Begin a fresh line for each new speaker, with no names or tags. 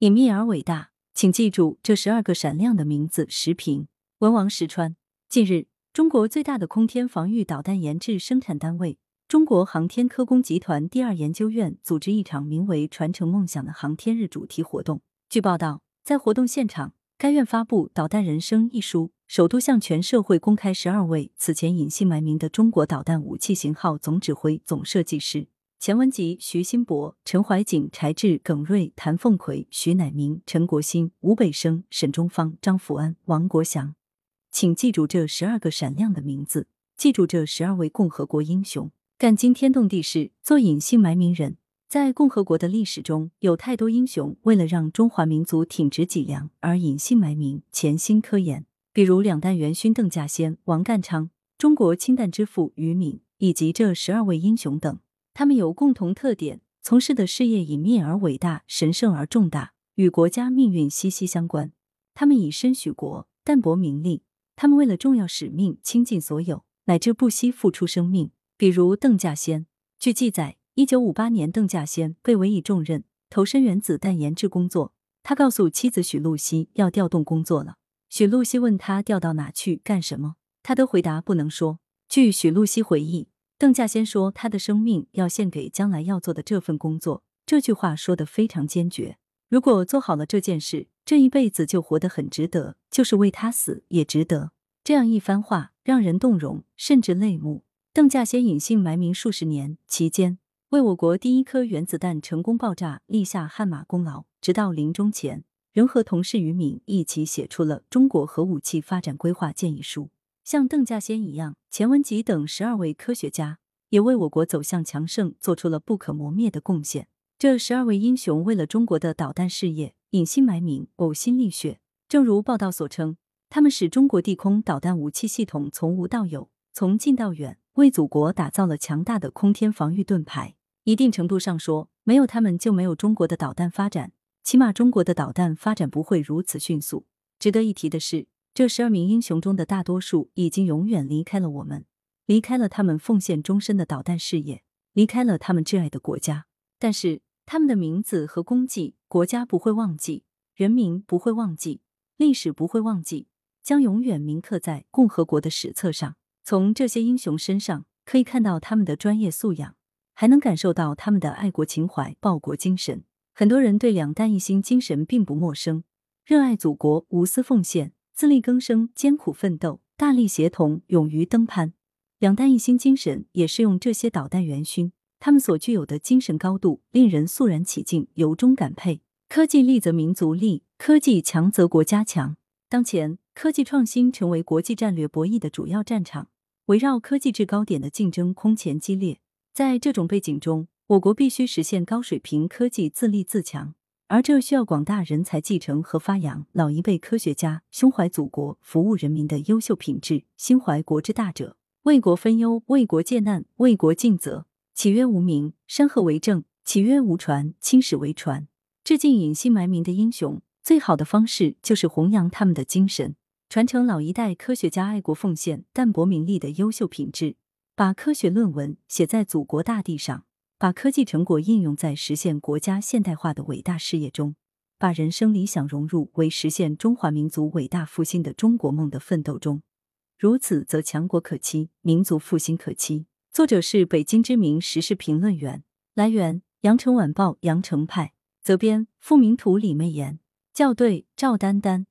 隐秘而伟大，请记住这十二个闪亮的名字。时评：文王石川。近日，中国最大的空天防御导弹研制生产单位中国航天科工集团第二研究院组织一场名为“传承梦想”的航天日主题活动。据报道，在活动现场，该院发布《导弹人生》一书，首度向全社会公开十二位此前隐姓埋名的中国导弹武器型号总指挥、总设计师。钱文吉、徐新博、陈怀景、柴智、耿瑞、谭凤奎、徐乃明、陈国新、吴北生、沈忠芳、张福安、王国祥，请记住这十二个闪亮的名字，记住这十二位共和国英雄，干惊天动地事，做隐姓埋名人。在共和国的历史中，有太多英雄为了让中华民族挺直脊梁而隐姓埋名、潜心科研，比如两弹元勋邓稼先、王淦昌，中国氢弹之父于敏，以及这十二位英雄等。他们有共同特点，从事的事业隐秘而伟大，神圣而重大，与国家命运息息相关。他们以身许国，淡泊名利。他们为了重要使命倾尽所有，乃至不惜付出生命。比如邓稼先。据记载，一九五八年，邓稼先被委以重任，投身原子弹研制工作。他告诉妻子许露西要调动工作了。许露西问他调到哪去干什么，他的回答不能说。据许露西回忆。邓稼先说：“他的生命要献给将来要做的这份工作。”这句话说得非常坚决。如果做好了这件事，这一辈子就活得很值得，就是为他死也值得。这样一番话让人动容，甚至泪目。邓稼先隐姓埋名数十年，期间为我国第一颗原子弹成功爆炸立下汗马功劳。直到临终前，仍和同事于敏一起写出了《中国核武器发展规划建议书》。像邓稼先一样，钱文吉等十二位科学家也为我国走向强盛做出了不可磨灭的贡献。这十二位英雄为了中国的导弹事业隐姓埋名、呕心沥血。正如报道所称，他们使中国地空导弹武器系统从无到有、从近到远，为祖国打造了强大的空天防御盾牌。一定程度上说，没有他们就没有中国的导弹发展，起码中国的导弹发展不会如此迅速。值得一提的是。这十二名英雄中的大多数已经永远离开了我们，离开了他们奉献终身的导弹事业，离开了他们挚爱的国家。但是他们的名字和功绩，国家不会忘记，人民不会忘记，历史不会忘记，将永远铭刻在共和国的史册上。从这些英雄身上，可以看到他们的专业素养，还能感受到他们的爱国情怀、报国精神。很多人对两弹一星精神并不陌生，热爱祖国，无私奉献。自力更生、艰苦奋斗、大力协同、勇于登攀，两弹一星精神也是用这些导弹元勋，他们所具有的精神高度，令人肃然起敬，由衷感佩。科技立则民族立，科技强则国家强。当前，科技创新成为国际战略博弈的主要战场，围绕科技制高点的竞争空前激烈。在这种背景中，我国必须实现高水平科技自立自强。而这需要广大人才继承和发扬老一辈科学家胸怀祖国、服务人民的优秀品质，心怀国之大者，为国分忧、为国戒难、为国尽责。岂曰无名？山河为证；岂曰无传？青史为传。致敬隐姓埋名的英雄，最好的方式就是弘扬他们的精神，传承老一代科学家爱国奉献、淡泊名利的优秀品质，把科学论文写在祖国大地上。把科技成果应用在实现国家现代化的伟大事业中，把人生理想融入为实现中华民族伟大复兴的中国梦的奋斗中，如此则强国可期，民族复兴可期。作者是北京知名时事评论员，来源：羊城晚报羊城派，责编：付明图，李媚妍，校对：赵丹丹。